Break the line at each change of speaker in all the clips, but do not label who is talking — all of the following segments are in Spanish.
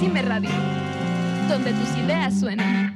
Radio, donde tus ideas suenan.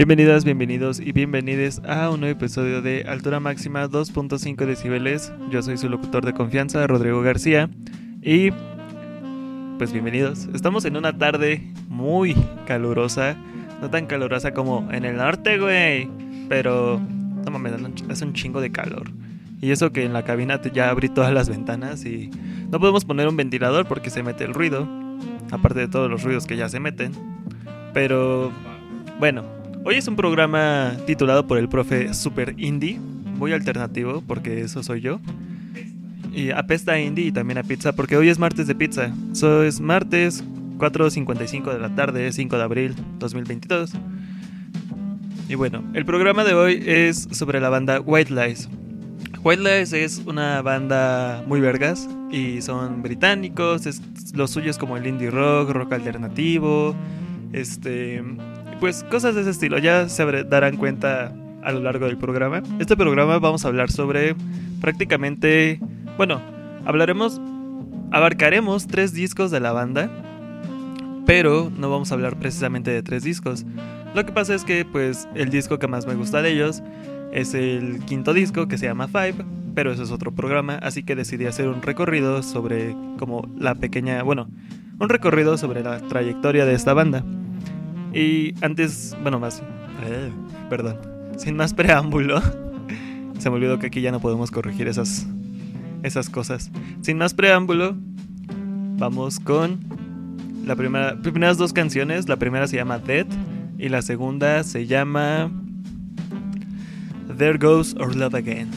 Bienvenidas, bienvenidos y bienvenides a un nuevo episodio de Altura Máxima 2.5 decibeles. Yo soy su locutor de confianza, Rodrigo García. Y pues bienvenidos. Estamos en una tarde muy calurosa. No tan calurosa como en el norte, güey. Pero no mames, hace un chingo de calor. Y eso que en la cabina ya abrí todas las ventanas y no podemos poner un ventilador porque se mete el ruido. Aparte de todos los ruidos que ya se meten. Pero bueno, Hoy es un programa titulado por el profe Super Indie, muy alternativo porque eso soy yo. Y apesta a indie y también a pizza porque hoy es martes de pizza. Eso es martes 4.55 de la tarde, 5 de abril 2022. Y bueno, el programa de hoy es sobre la banda White Lies. White Lies es una banda muy vergas y son británicos, es, lo suyo es como el indie rock, rock alternativo, este pues cosas de ese estilo, ya se darán cuenta a lo largo del programa. Este programa vamos a hablar sobre prácticamente, bueno, hablaremos, abarcaremos tres discos de la banda, pero no vamos a hablar precisamente de tres discos. Lo que pasa es que pues el disco que más me gusta de ellos es el quinto disco que se llama Five, pero eso es otro programa, así que decidí hacer un recorrido sobre como la pequeña, bueno, un recorrido sobre la trayectoria de esta banda. Y antes, bueno, más, eh, perdón, sin más preámbulo, se me olvidó que aquí ya no podemos corregir esas, esas cosas. Sin más preámbulo, vamos con la primera, primeras dos canciones. La primera se llama Dead y la segunda se llama There Goes Our Love Again.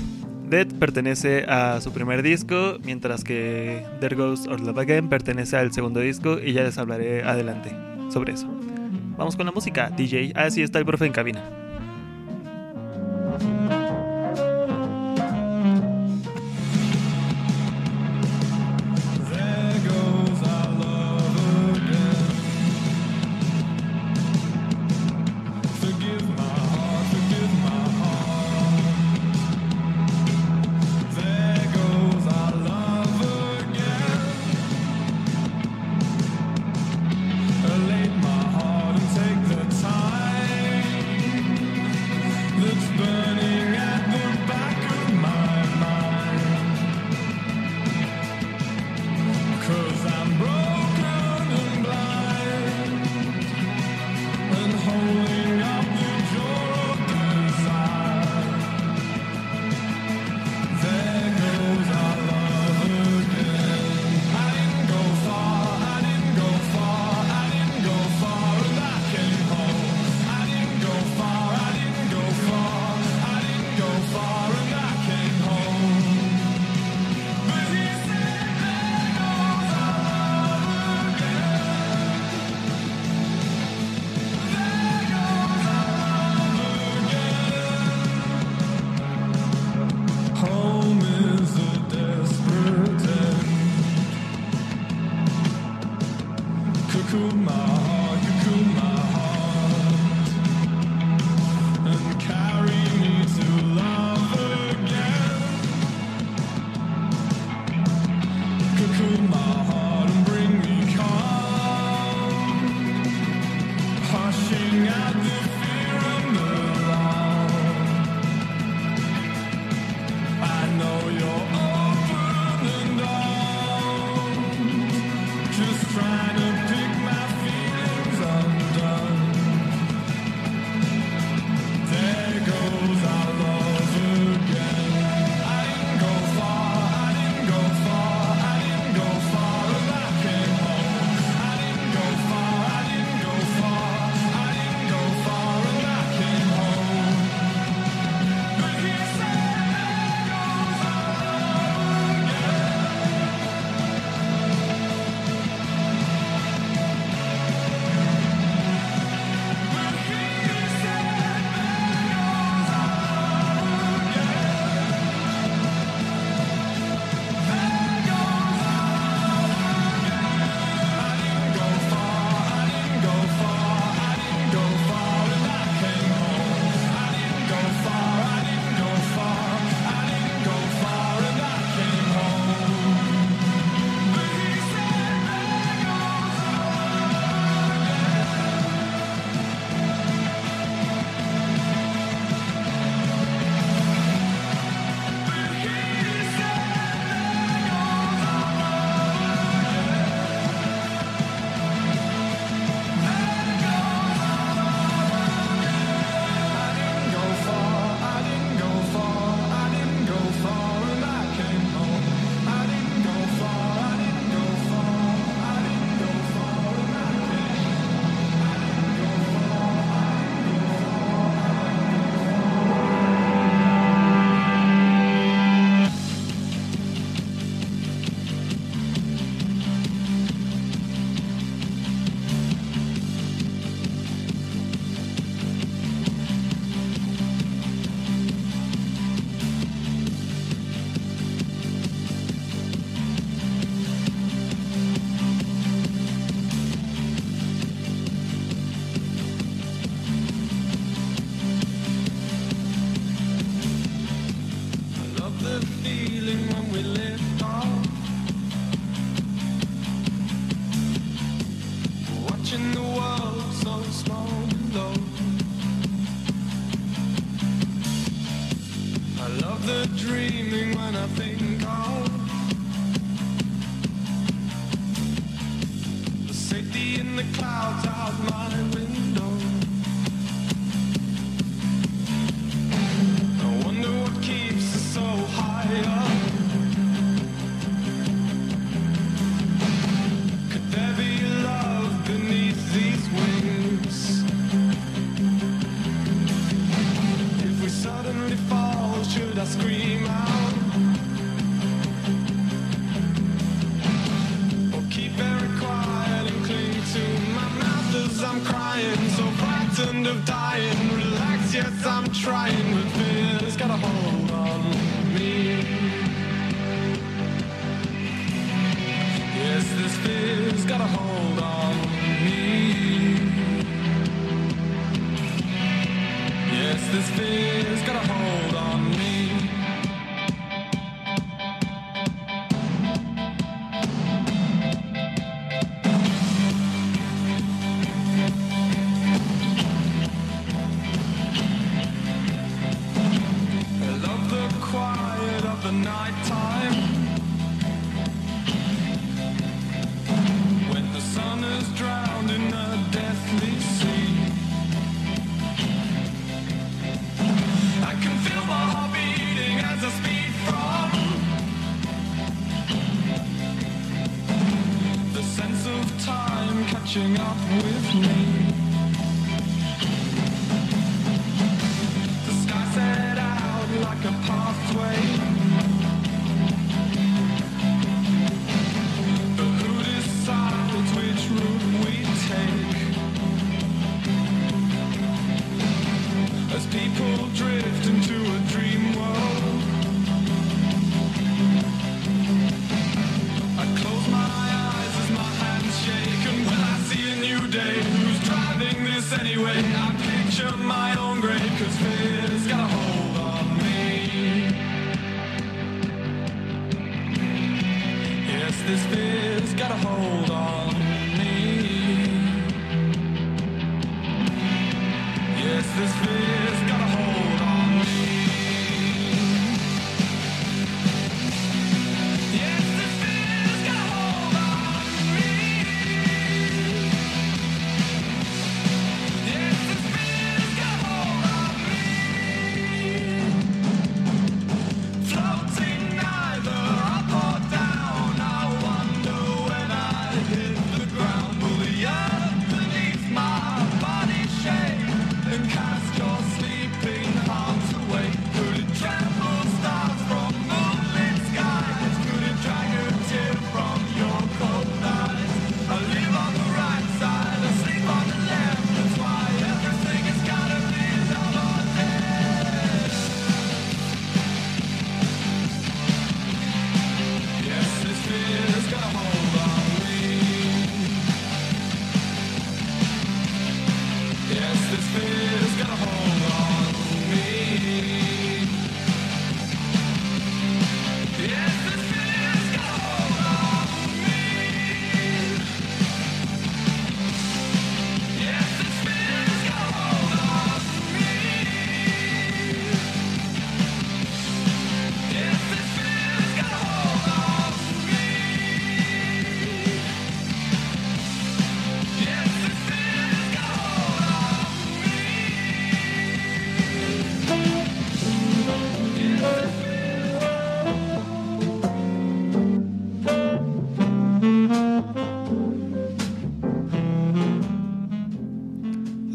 Dead pertenece a su primer disco, mientras que There Goes Our Love Again pertenece al segundo disco y ya les hablaré adelante sobre eso. Vamos con la música, DJ. Ah, sí, está el profe en cabina.
it's.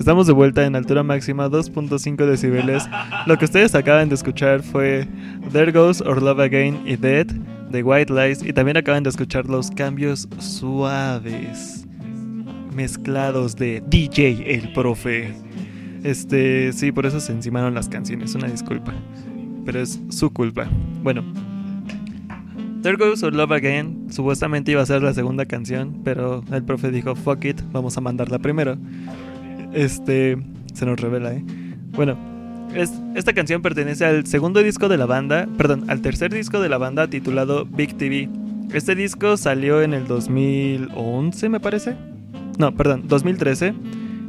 Estamos de vuelta en altura máxima 2.5 decibeles. Lo que ustedes acaban de escuchar fue There Goes Our Love Again y Dead de White Lies. Y también acaban de escuchar los cambios suaves mezclados de DJ El Profe. Este, sí, por eso se encimaron las canciones. Una disculpa. Pero es su culpa. Bueno. There Goes Our Love Again supuestamente iba a ser la segunda canción, pero el profe dijo, fuck it, vamos a mandarla primero. Este, se nos revela, ¿eh? Bueno, es, esta canción pertenece al segundo disco de la banda, perdón, al tercer disco de la banda titulado Big TV. Este disco salió en el 2011, me parece. No, perdón, 2013.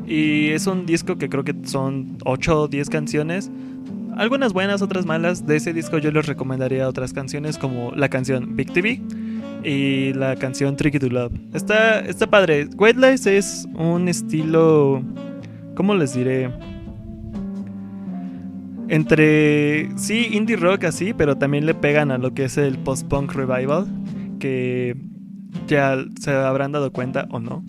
Y es un disco que creo que son 8 o 10 canciones. algunas buenas, otras malas. De ese disco yo les recomendaría otras canciones como la canción Big TV y la canción Tricky to Love. Está, está padre. Lies es un estilo, ¿cómo les diré? Entre, sí, indie rock así, pero también le pegan a lo que es el post-punk revival, que ya se habrán dado cuenta o no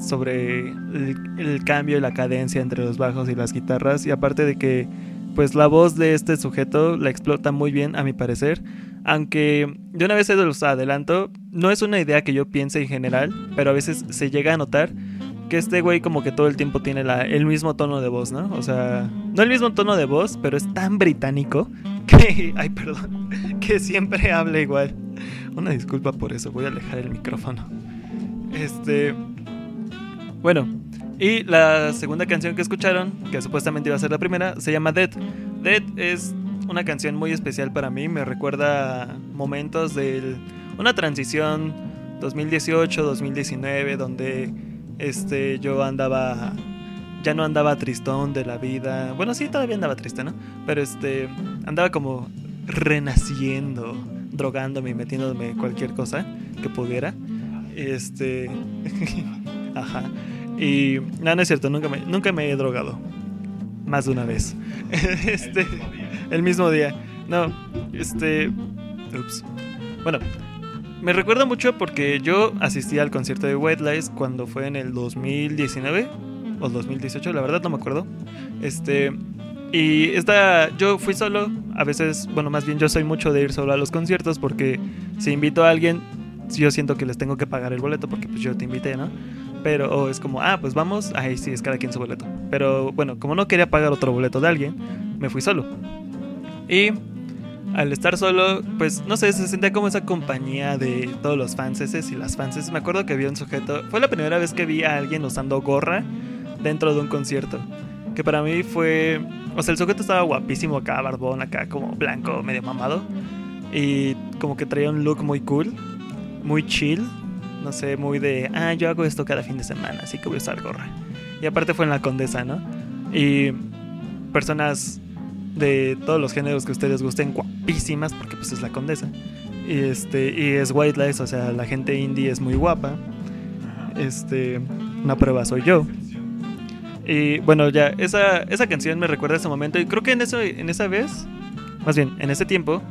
sobre el, cambio y la cadencia entre los bajos y las guitarras y aparte de que pues la voz de este sujeto la explota muy bien a mi parecer aunque de una vez se los adelanto no es una idea que yo piense en general pero a veces se llega a notar que este güey como que todo el tiempo tiene el mismo tono de voz, ¿no? O sea, no el mismo tono de voz, pero es tan británico que, ay, perdón, que siempre habla igual. Una disculpa por eso, voy a alejar el micrófono. Este, bueno, y la segunda canción que escucharon, que supuestamente iba a ser la primera, se llama Dead. Dead es una canción muy especial para mí, me recuerda momentos de una transición 2018-2019 donde este yo andaba ya no andaba tristón de la vida. Bueno, sí, todavía andaba triste, ¿no? Pero este andaba como renaciendo, drogándome y metiéndome cualquier cosa que pudiera. Este ajá. Y no, no es cierto, nunca me, nunca me he drogado. Más de una vez. este el mismo día. No, este ups. Bueno, me recuerda mucho porque yo asistí al concierto de White Lies cuando fue en el 2019 o 2018, la verdad no me acuerdo. Este y esta yo fui solo, a veces, bueno, más bien yo soy mucho de ir solo a los conciertos porque si invito a alguien, yo siento que les tengo que pagar el boleto porque pues yo te invité, ¿no? Pero es como, ah, pues vamos, ahí sí es cada quien su boleto. Pero bueno, como no quería pagar otro boleto de alguien, me fui solo. Y al estar solo, pues no sé, se sentía como esa compañía de todos los fanses y las fanses. Me acuerdo que había un sujeto, fue la primera vez que vi a alguien usando gorra dentro de un concierto. Que para mí fue, o sea, el sujeto estaba guapísimo acá, barbón acá, como blanco, medio mamado. Y como que traía un look muy cool, muy chill. No sé, muy de, ah, yo hago esto cada fin de semana, así que voy a usar gorra. Y aparte fue en la condesa, ¿no? Y personas de todos los géneros que ustedes gusten, guapísimas, porque pues es la condesa. Y este, y es White Lies, o sea, la gente indie es muy guapa. Este, una prueba soy yo. Y bueno, ya, esa, esa canción me recuerda a ese momento. Y creo que en, eso, en esa vez, más bien, en ese tiempo,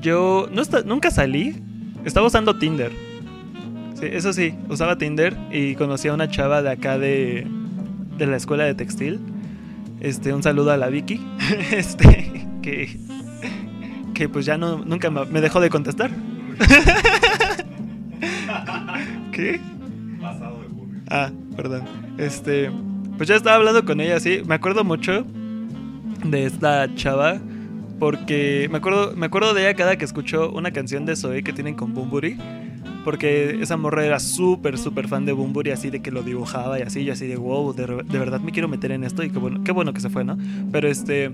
yo no está, nunca salí. Estaba usando Tinder. Sí, eso sí, usaba Tinder y conocí a una chava de acá de, de la escuela de textil. Este, un saludo a la Vicky. Este, que, que pues ya no, nunca me dejó de contestar. ¿Qué?
Pasado de.
Ah, perdón. Este, pues ya estaba hablando con ella, sí. Me acuerdo mucho de esta chava. Porque me acuerdo, me acuerdo de ella cada que escucho una canción de Zoe que tienen con Bumburi. Porque esa morra era súper, súper fan de Bumburi, así de que lo dibujaba y así, y así de wow, de, de, verdad me quiero meter en esto y qué bueno, qué bueno que se fue, ¿no? Pero este,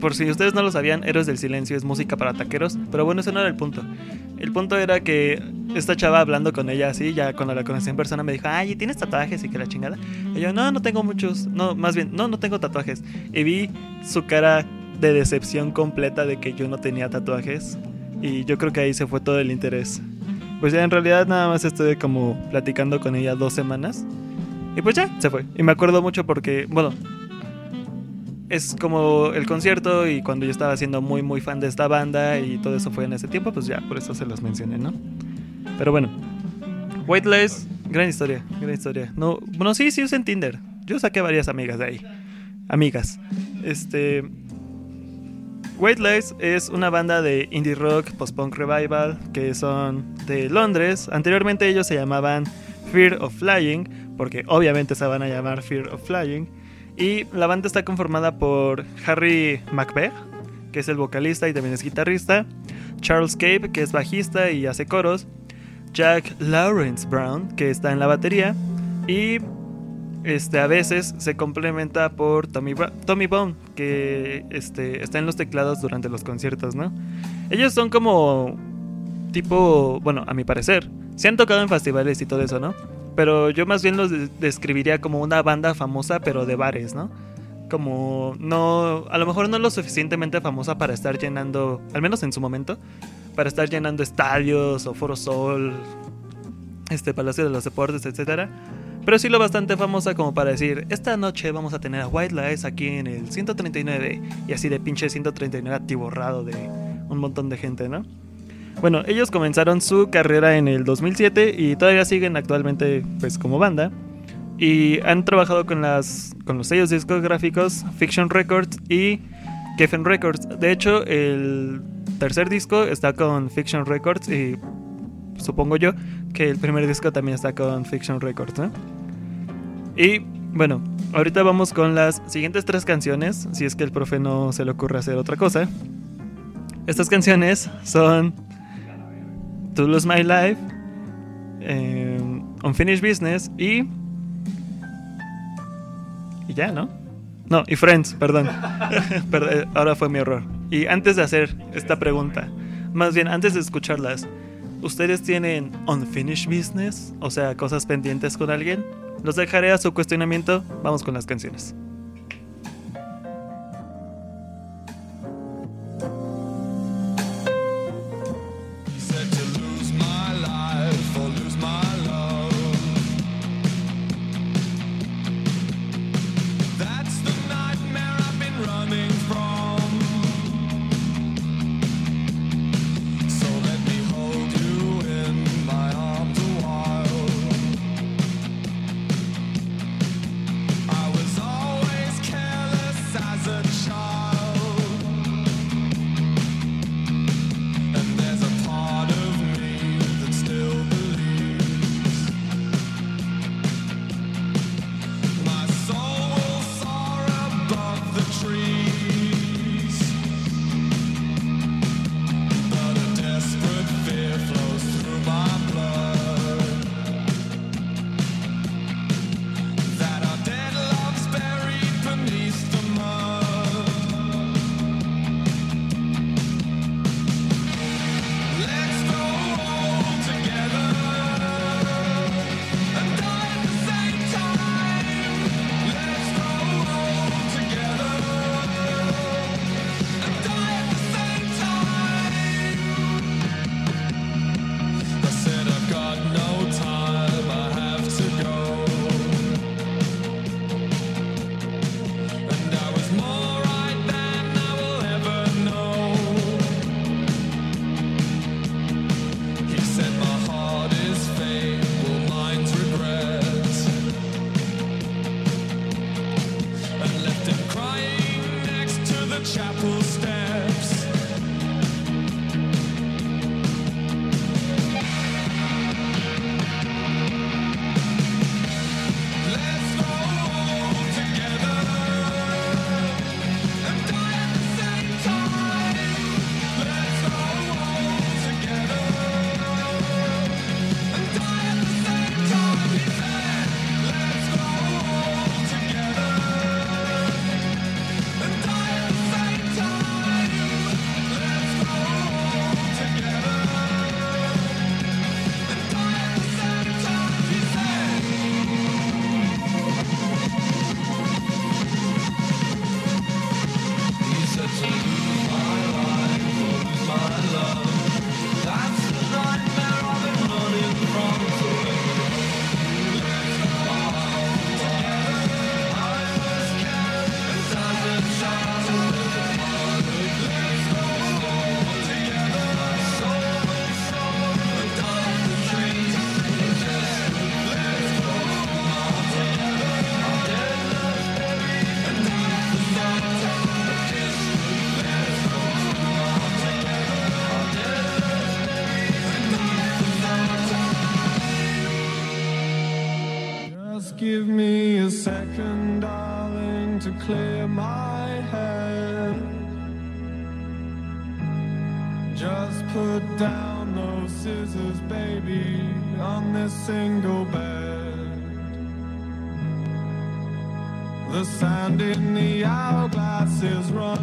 por si ustedes no lo sabían, Héroes del Silencio es música para taqueros, pero bueno, ese no era el punto. El punto era que esta chava hablando con ella así, ya cuando la conocí en persona me dijo, ay, ¿tienes tatuajes? Y que la chingada. Y yo, no, no tengo muchos, no, más bien, no, no tengo tatuajes. Y vi su cara de decepción completa de que yo no tenía tatuajes. Y yo creo que ahí se fue todo el interés. Pues ya en realidad nada más estuve como platicando con ella dos semanas. Y pues ya, se fue. Y me acuerdo mucho porque, bueno, es como el concierto y cuando yo estaba siendo muy muy fan de esta banda y todo eso fue en ese tiempo, pues ya, por eso se los mencioné, ¿no? Pero bueno, Lies, gran historia, gran historia. No, bueno, sí, sí usé en Tinder. Yo saqué varias amigas de ahí. Amigas. Este White es una banda de indie rock, post-punk revival, que son de Londres. Anteriormente ellos se llamaban Fear of Flying, porque obviamente se van a llamar Fear of Flying. Y la banda está conformada por Harry Macbeth, que es el vocalista y también es guitarrista, Charles Cape, que es bajista y hace coros, Jack Lawrence Brown, que está en la batería, y este, a veces se complementa por Tommy, Tommy Bone, que este, está en los teclados durante los conciertos, ¿no? Ellos son como tipo, bueno, a mi parecer, se han tocado en festivales y todo eso, ¿no? Pero yo más bien los de describiría como una banda famosa, pero de bares, ¿no?
como no, a lo mejor no lo suficientemente famosa para estar llenando, al menos en su momento, para estar llenando estadios o Foro Sol, este Palacio de los Deportes, etcétera. Pero sí lo bastante famosa como para decir, esta noche vamos a tener a White Lies aquí en el 139 y así de pinche 139 atiborrado de un montón de gente, ¿no? Bueno, ellos comenzaron su carrera en el 2007 y todavía siguen actualmente pues como banda. Y han trabajado con, las, con los sellos discográficos Fiction Records y Geffen Records. De hecho, el tercer disco está con Fiction Records y supongo yo que el primer disco también está con Fiction Records, ¿no? Y bueno, ahorita vamos con las siguientes tres canciones, si es que el profe no se le ocurre hacer otra cosa. Estas canciones son To Lose My Life, eh, Unfinished Business y... Y ya, ¿no? No, y Friends, perdón. Perd- Ahora fue mi error. Y antes de hacer esta pregunta, más bien antes de escucharlas, ¿ustedes tienen unfinished business? O sea, cosas pendientes con alguien. Los dejaré a su cuestionamiento. Vamos con las canciones.
Hourglass is running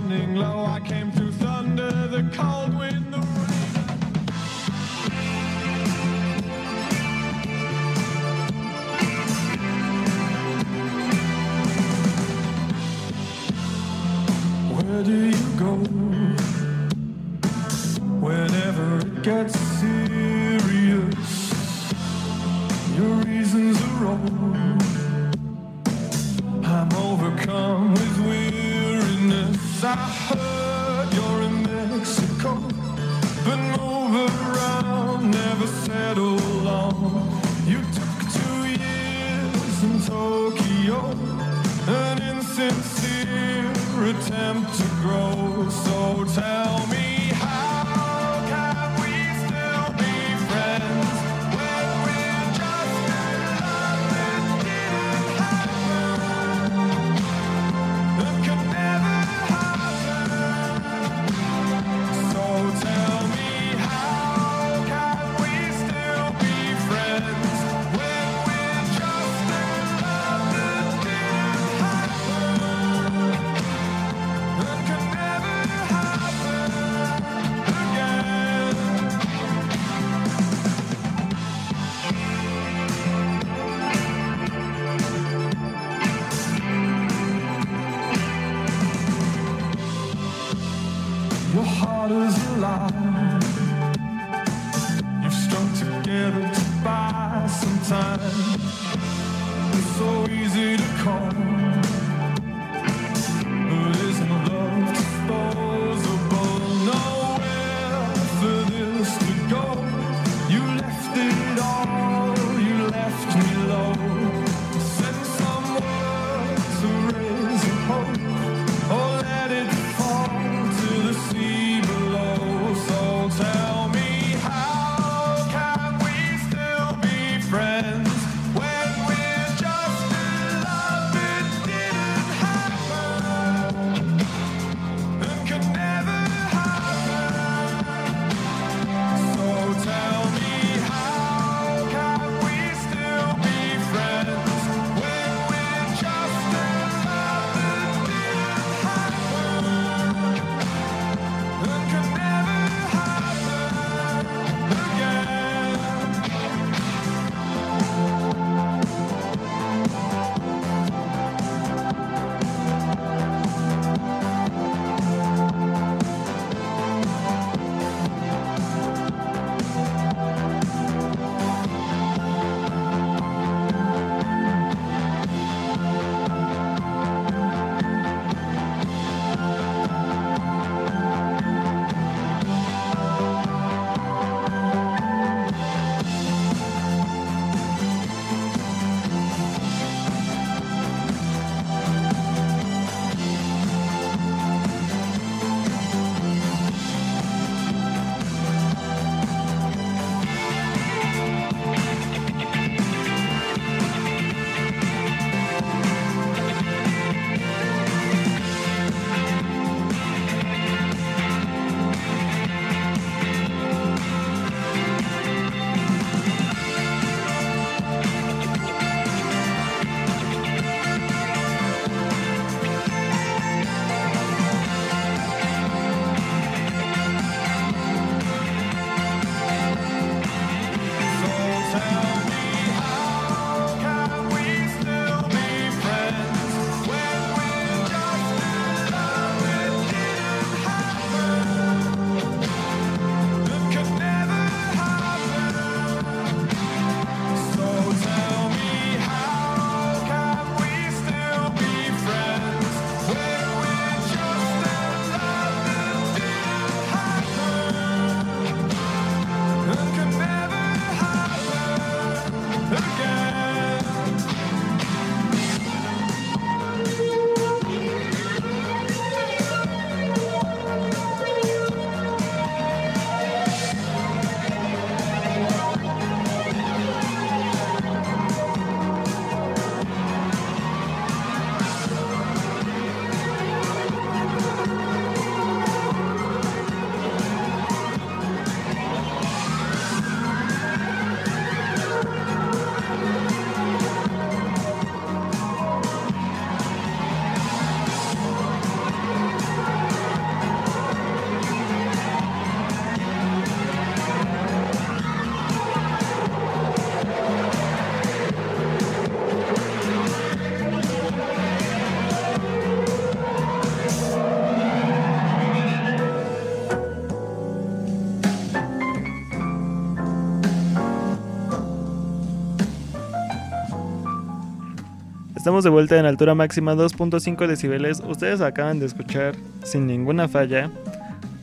Estamos de vuelta en altura máxima 2.5 decibeles. Ustedes acaban de escuchar sin ninguna falla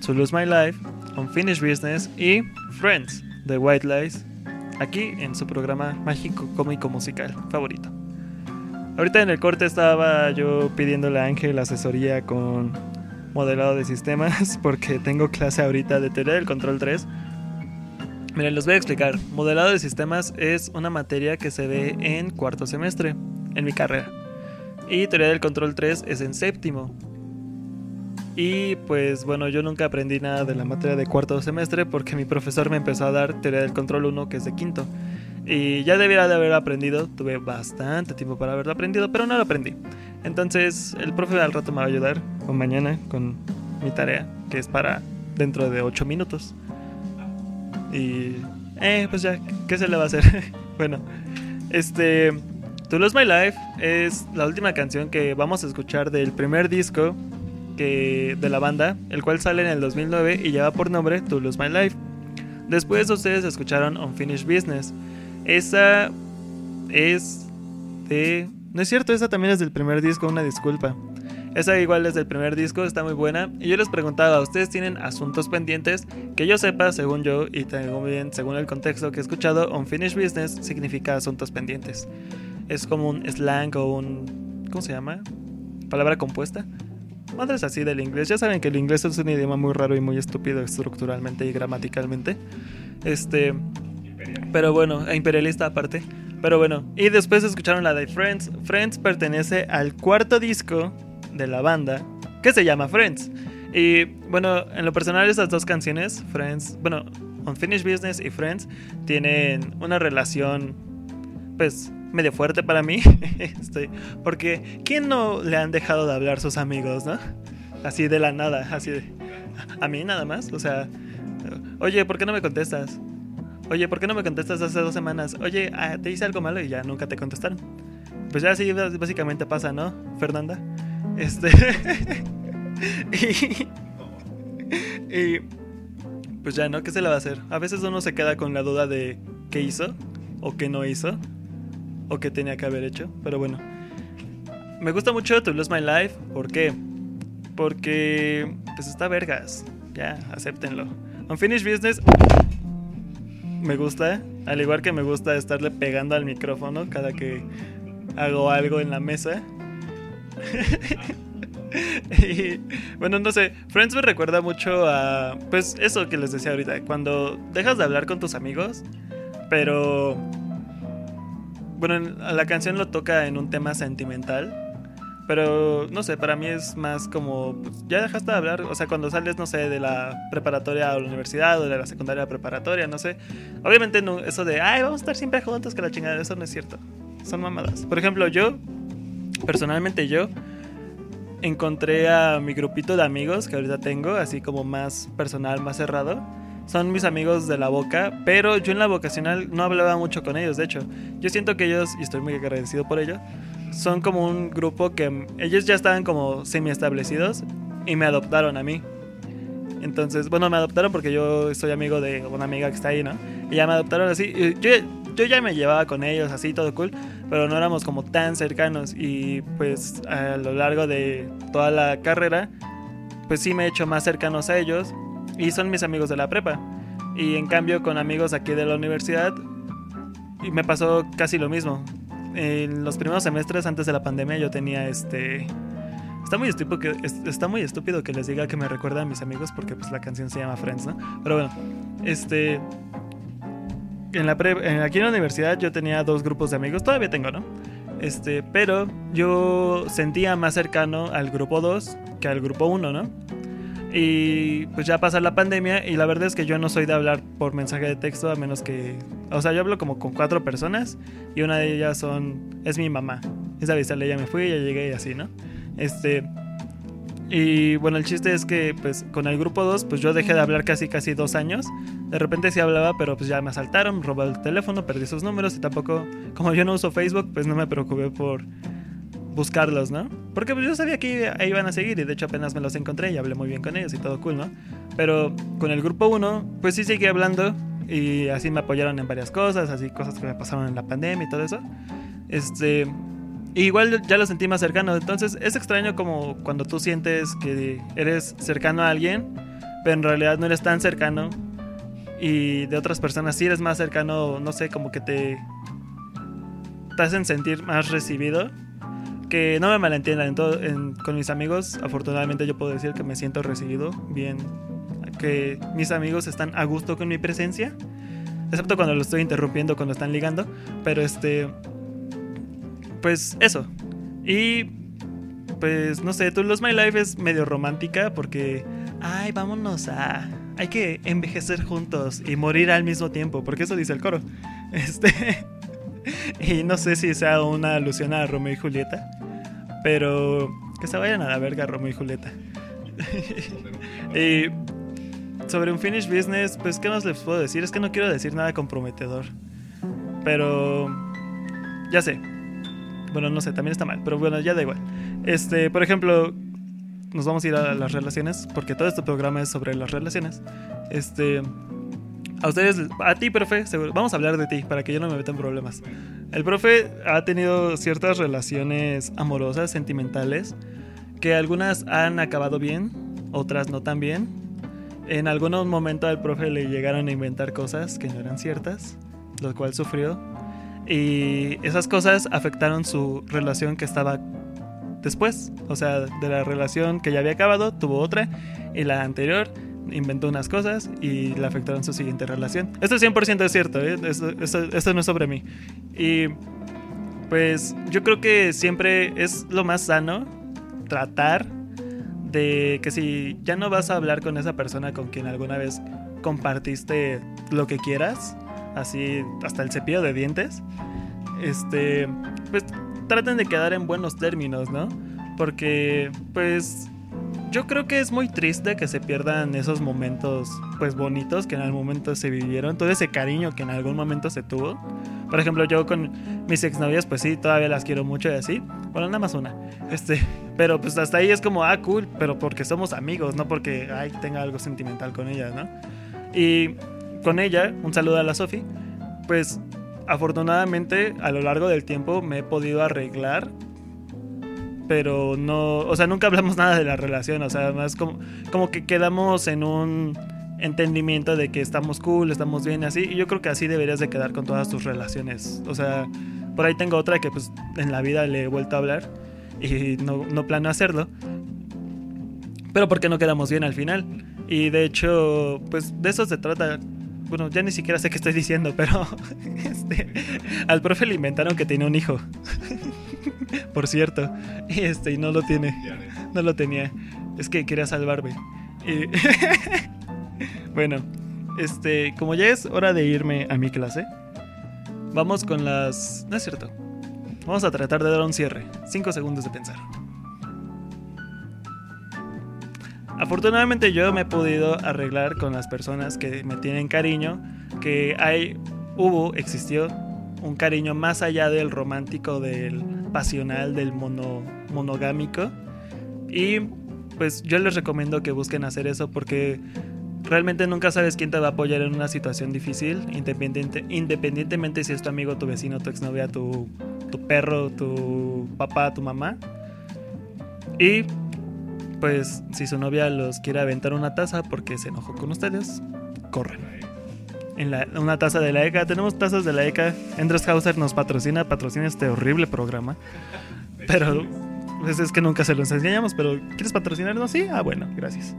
To Lose My Life, Unfinished Business y Friends de White Lies aquí en su programa mágico cómico musical favorito. Ahorita en el corte estaba yo pidiéndole a Ángel asesoría con modelado de sistemas porque tengo clase ahorita de teoría del control 3. Miren, les voy a explicar. Modelado de sistemas es una materia que se ve en cuarto semestre en mi carrera. Y teoría del control 3 es en séptimo. Y pues bueno, yo nunca aprendí nada de la materia de cuarto semestre porque mi profesor me empezó a dar teoría del control 1 que es de quinto. Y ya debiera de haber aprendido, tuve bastante tiempo para haberlo aprendido, pero no lo aprendí. Entonces el profe al rato me va a ayudar, o mañana, con mi tarea, que es para dentro de 8 minutos. Y... Eh, pues ya, ¿qué se le va a hacer? bueno, este... To Lose My Life es la última canción que vamos a escuchar del primer disco de la banda, el cual sale en el 2009 y lleva por nombre To Lose My Life. Después ustedes escucharon Unfinished Business. Esa es de... No es cierto, esa también es del primer disco, una disculpa. Esa igual es del primer disco, está muy buena. Y yo les preguntaba, ¿ustedes tienen asuntos pendientes? Que yo sepa, según yo, y bien, según el contexto que he escuchado, Unfinished Business significa asuntos pendientes. Es como un slang o un... ¿Cómo se llama? Palabra compuesta. Madres así del inglés. Ya saben que el inglés es un idioma muy raro y muy estúpido estructuralmente y gramaticalmente. Este... Pero bueno, e imperialista aparte. Pero bueno, y después escucharon la de Friends. Friends pertenece al cuarto disco de la banda que se llama Friends. Y bueno, en lo personal esas dos canciones, Friends, bueno, Unfinished Business y Friends, tienen una relación pues medio fuerte para mí. Estoy, porque ¿quién no le han dejado de hablar sus amigos, no? Así de la nada, así de... A mí nada más, o sea, oye, ¿por qué no me contestas? Oye, ¿por qué no me contestas hace dos semanas? Oye, ah, te hice algo malo y ya nunca te contestaron. Pues ya así básicamente pasa, ¿no, Fernanda? Este. y, y, Pues ya, ¿no? ¿Qué se le va a hacer? A veces uno se queda con la duda de qué hizo, o qué no hizo, o qué tenía que haber hecho. Pero bueno. Me gusta mucho To Lose My Life. ¿Por qué? Porque. Pues está vergas. Ya, acéptenlo. Unfinished Business. Me gusta. Al igual que me gusta estarle pegando al micrófono cada que hago algo en la mesa. y bueno, no sé, Friends me recuerda mucho a, pues eso que les decía ahorita, cuando dejas de hablar con tus amigos, pero, bueno, la canción lo toca en un tema sentimental, pero no sé, para mí es más como, pues, ya dejaste de hablar, o sea, cuando sales, no sé, de la preparatoria a la universidad o de la secundaria a preparatoria, no sé, obviamente no, eso de, ay, vamos a estar siempre juntos que la chingada, eso no es cierto, son mamadas. Por ejemplo, yo personalmente yo encontré a mi grupito de amigos que ahorita tengo, así como más personal, más cerrado. Son mis amigos de la boca, pero yo en la vocacional no hablaba mucho con ellos, de hecho. Yo siento que ellos, y estoy muy agradecido por ello, son como un grupo que ellos ya estaban como semi establecidos y me adoptaron a mí. Entonces, bueno, me adoptaron porque yo soy amigo de una amiga que está ahí, ¿no? Y ya me adoptaron así. Yo, yo ya me llevaba con ellos así, todo cool, pero no éramos como tan cercanos. Y pues a lo largo de toda la carrera, pues sí me he hecho más cercanos a ellos y son mis amigos de la prepa. Y en cambio con amigos aquí de la universidad, y me pasó casi lo mismo. En los primeros semestres antes de la pandemia yo tenía este... Está muy, estúpido que, está muy estúpido que les diga que me recuerda a mis amigos porque pues la canción se llama Friends, ¿no? Pero bueno, este en la pre, en, aquí en la universidad yo tenía dos grupos de amigos, todavía tengo, ¿no? Este, pero yo sentía más cercano al grupo 2 que al grupo 1, ¿no? Y pues ya pasa la pandemia y la verdad es que yo no soy de hablar por mensaje de texto a menos que... O sea, yo hablo como con cuatro personas y una de ellas son... es mi mamá. Es avisarle, ya me fui, ya llegué y así, ¿no? Este... Y bueno, el chiste es que pues con el grupo 2 pues yo dejé de hablar casi casi dos años. De repente sí hablaba, pero pues ya me asaltaron, me robó el teléfono, perdí sus números y tampoco, como yo no uso Facebook, pues no me preocupé por buscarlos, ¿no? Porque pues yo sabía que iban a seguir y de hecho apenas me los encontré y hablé muy bien con ellos y todo cool, ¿no? Pero con el grupo 1 pues sí seguí hablando y así me apoyaron en varias cosas, así cosas que me pasaron en la pandemia y todo eso. Este... igual ya lo sentí más cercano. Entonces es extraño como cuando tú sientes que eres cercano a alguien, pero en realidad no eres tan cercano. Y de otras personas sí eres más cercano, no sé, como que te, te hacen sentir más recibido. Que no me malentiendan, con mis amigos, afortunadamente yo puedo decir que me siento recibido bien. Que mis amigos están a gusto con mi presencia. Excepto cuando lo estoy interrumpiendo, cuando están ligando. Pero este. Pues eso. Y. Pues no sé, tú Lose My Life es medio romántica porque. Ay, vámonos a. Hay que envejecer juntos y morir al mismo tiempo. Porque eso dice el coro. Este. Y no sé si sea una alusión a Romeo y Julieta. Pero. Que se vayan a la verga Romeo y Julieta. y. Sobre un finish business, pues, ¿qué más les puedo decir? Es que no quiero decir nada comprometedor. Pero. Ya sé. Bueno, no sé, también está mal. Pero bueno, ya da igual. Este, por ejemplo, nos vamos a ir a las relaciones. Porque todo este programa es sobre las relaciones. Este. A ustedes, a ti, profe, seguro- vamos a hablar de ti para que yo no me meta en problemas. El profe ha tenido ciertas relaciones amorosas, sentimentales, que algunas han acabado bien, otras no tan bien. En algunos momentos al profe le llegaron a inventar cosas que no eran ciertas, lo cual sufrió. Y esas cosas afectaron su relación que estaba después. O sea, de la relación que ya había acabado, tuvo otra. Y la anterior inventó unas cosas y le afectaron su siguiente relación. Esto 100% es cierto, ¿eh? esto, esto- esto no es sobre mí. Y pues yo creo que siempre es lo más sano tratar de que si ya no vas a hablar con esa persona con quien alguna vez compartiste lo que quieras, así hasta el cepillo de dientes, este, pues traten de quedar en buenos términos, ¿no? Porque, pues, yo creo que es muy triste que se pierdan esos momentos, pues, bonitos que en algún momento se vivieron, todo ese cariño que en algún momento se tuvo. Por ejemplo, yo con mis exnovias, pues sí, todavía las quiero mucho y así. Bueno, nada más una. Este, pero pues hasta ahí es como, ah, cool, pero porque somos amigos, no porque, ay, tenga algo sentimental con ella, ¿no? Y con ella, un saludo a la Sofi, pues afortunadamente a lo largo del tiempo me he podido arreglar, pero no, o sea, nunca hablamos nada de la relación, o sea, más como, como que quedamos en un entendimiento de que estamos cool, estamos bien, así, y yo creo que así deberías de quedar con todas tus relaciones, o sea, por ahí tengo otra que pues en la vida le he vuelto a hablar y no, no planeo hacerlo, pero porque no quedamos bien al final. Y de hecho, pues de eso se trata. Bueno, ya ni siquiera sé qué estoy diciendo, pero este, al profe le inventaron que tenía un hijo. Por cierto. Y este, y no lo tiene. No lo tenía. Es que quería salvarme. Bueno, este, como ya es hora de irme a mi clase, vamos con las. No es cierto. Vamos a tratar de dar un cierre. Cinco segundos de pensar. Afortunadamente yo me he podido arreglar con las personas que me tienen cariño, que hay, hubo, existió un cariño más allá del romántico, del pasional, del mono, monogámico. Y pues yo les recomiendo que busquen hacer eso porque realmente nunca sabes quién te va a apoyar en una situación difícil, independiente, independientemente si es tu amigo, tu vecino, tu exnovia, tu, tu perro, tu papá, tu mamá. Y pues si su novia los quiere aventar una taza porque se enojó con ustedes, corren. En la- una taza de la ECA, tenemos tazas de la ECA. Endres Hauser nos patrocina, patrocina este horrible programa. Pero pues, es que nunca se los enseñamos, pero ¿quieres patrocinarnos? Sí, ah, bueno, gracias.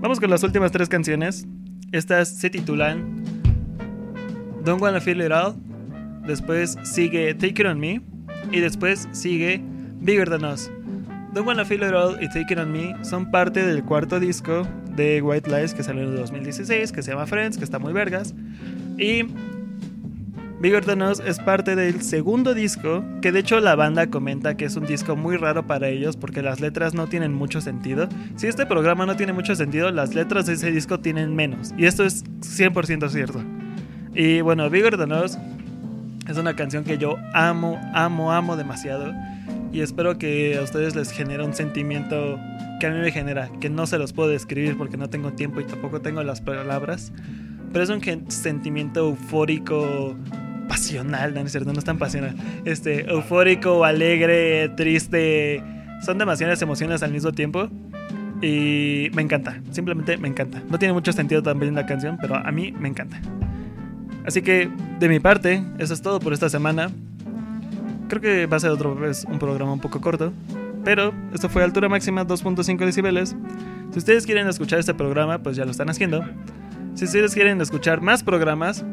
Vamos con las últimas tres canciones. Estas se titulan Don't Wanna Feel It All. Después sigue Take It On Me. Y después sigue Bigger Than Us. Don't Wanna Feel It All y Take It On Me son parte del cuarto disco de White Lies que salió en el 2016, que se llama Friends, que está muy vergas. Y Bigger Than Us es parte del segundo disco, que de hecho la banda comenta que es un disco muy raro para ellos porque las letras no tienen mucho sentido. Si este programa no tiene mucho sentido, las letras de ese disco tienen menos. Y esto es 100% cierto. Y bueno, Bigger Than es una canción que yo amo, amo, amo demasiado. Y espero que a ustedes les genere un sentimiento que a mí me genera, que no se los puedo describir porque no tengo tiempo y tampoco tengo las palabras. Pero es un sentimiento eufórico, pasional, no, es cierto, no es tan pasional. Este, eufórico, alegre, triste. Son demasiadas emociones al mismo tiempo. Y me encanta, simplemente me encanta. No tiene mucho sentido también la canción, pero a mí me encanta. Así que, de mi parte, eso es todo por esta semana. Creo que va a ser otra vez un programa un poco corto. Pero esto fue altura máxima 2.5 decibeles. Si ustedes quieren escuchar este programa, pues ya lo están haciendo. Si ustedes quieren escuchar más programas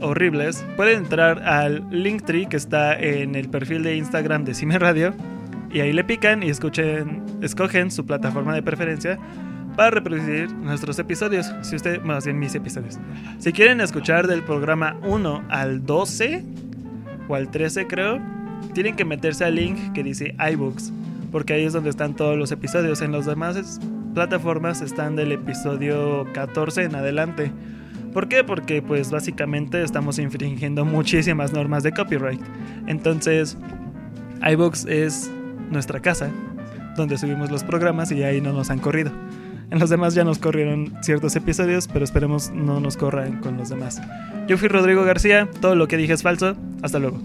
horribles, pueden entrar al Linktree que está en el perfil de Instagram de Cime Radio. Y ahí le pican y escuchen, escogen su plataforma de preferencia para reproducir nuestros episodios. Si usted, más bien mis episodios. Si quieren escuchar del programa 1 al 12 o al 13 creo, tienen que meterse al link que dice iBooks, porque ahí es donde están todos los episodios. En las demás plataformas están del episodio 14 en adelante. ¿Por qué? Porque pues básicamente estamos infringiendo muchísimas normas de copyright. Entonces, iBooks es nuestra casa, donde subimos los programas y ahí no nos han corrido. En los demás ya nos corrieron ciertos episodios, pero esperemos no nos corran con los demás. Yo fui Rodrigo García, todo lo que dije es falso. Hasta luego.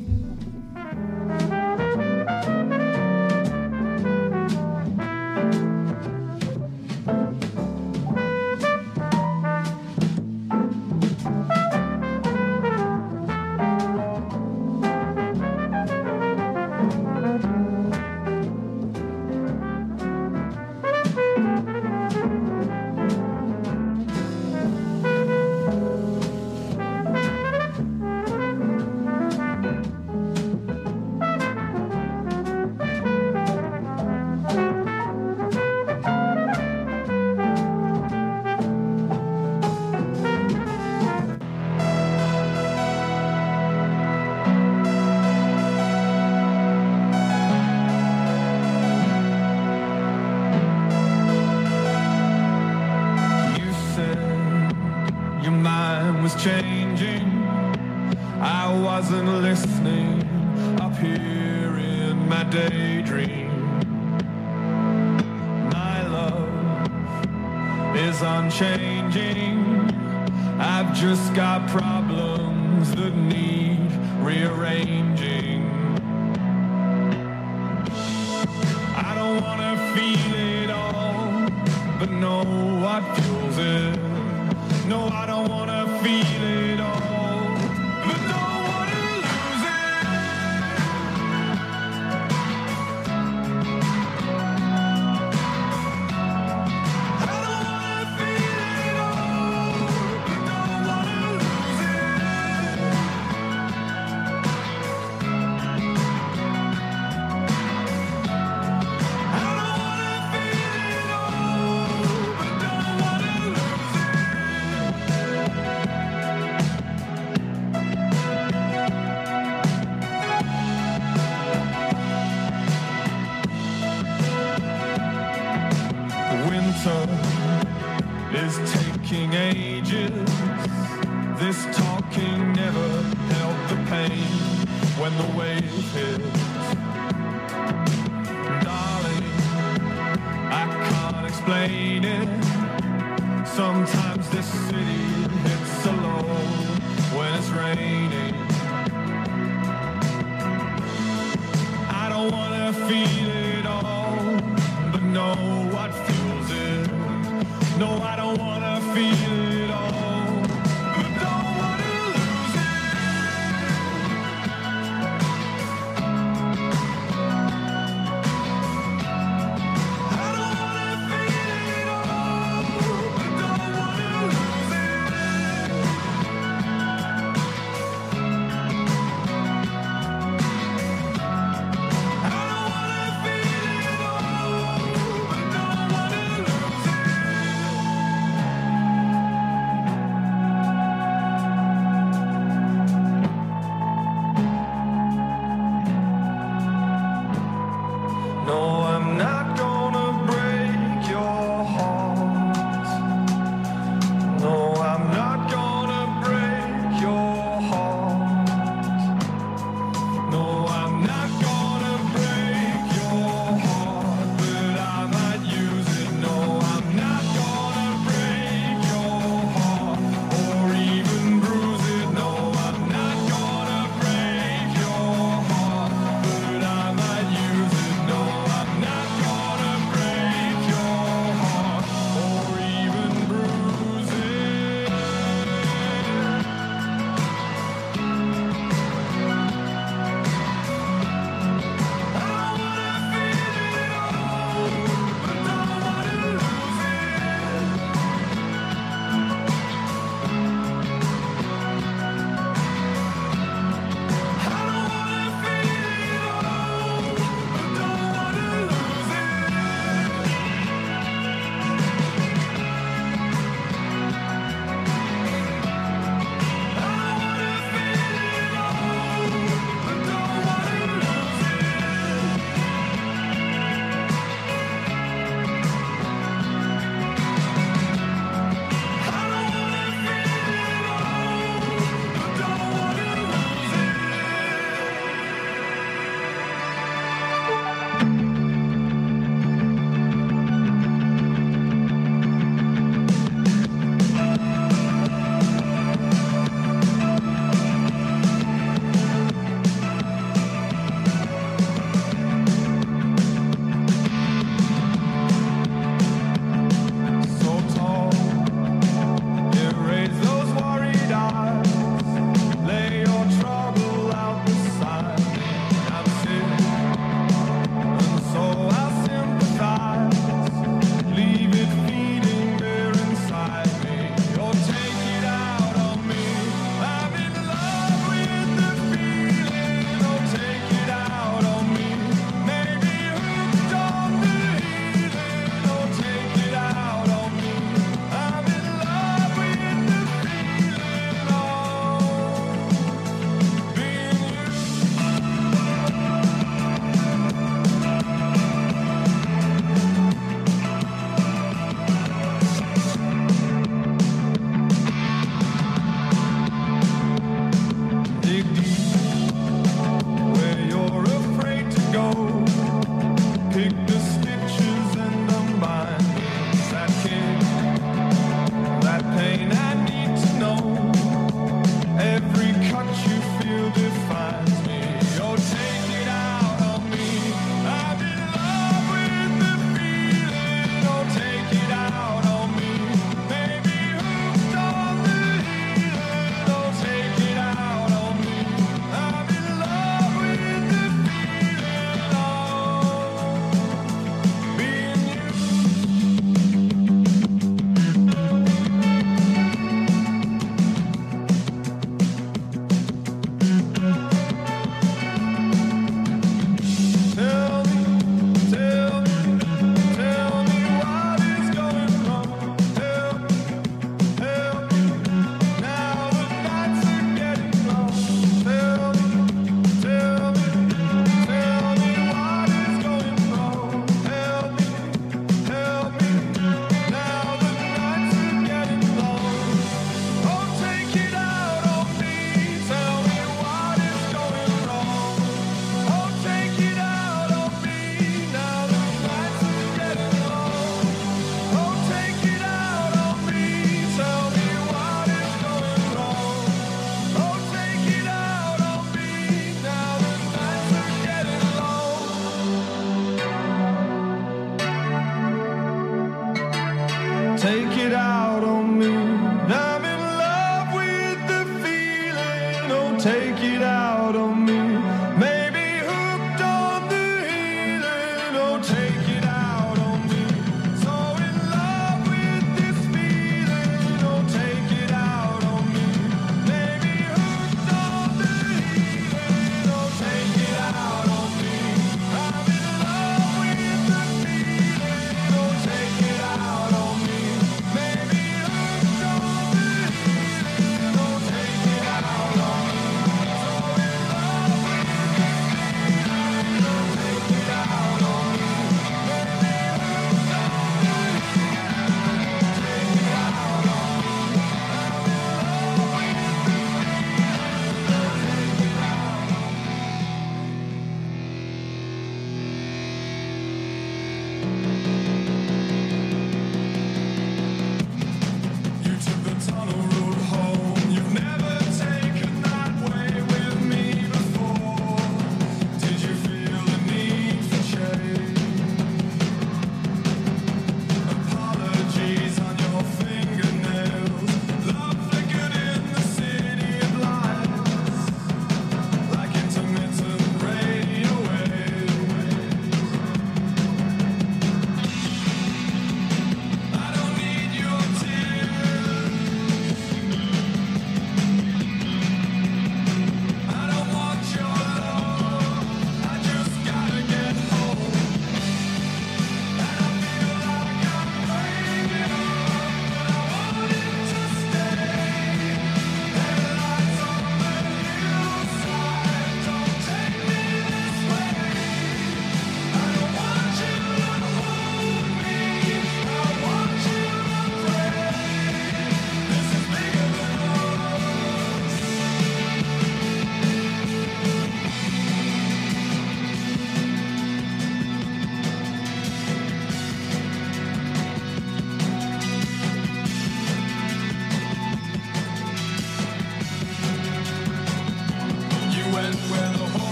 problem. When the wave hits. Darling, I can't explain it. Sometimes this city hits alone when it's raining. I don't wanna feel it all, but know what fuels it. No, I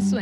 tus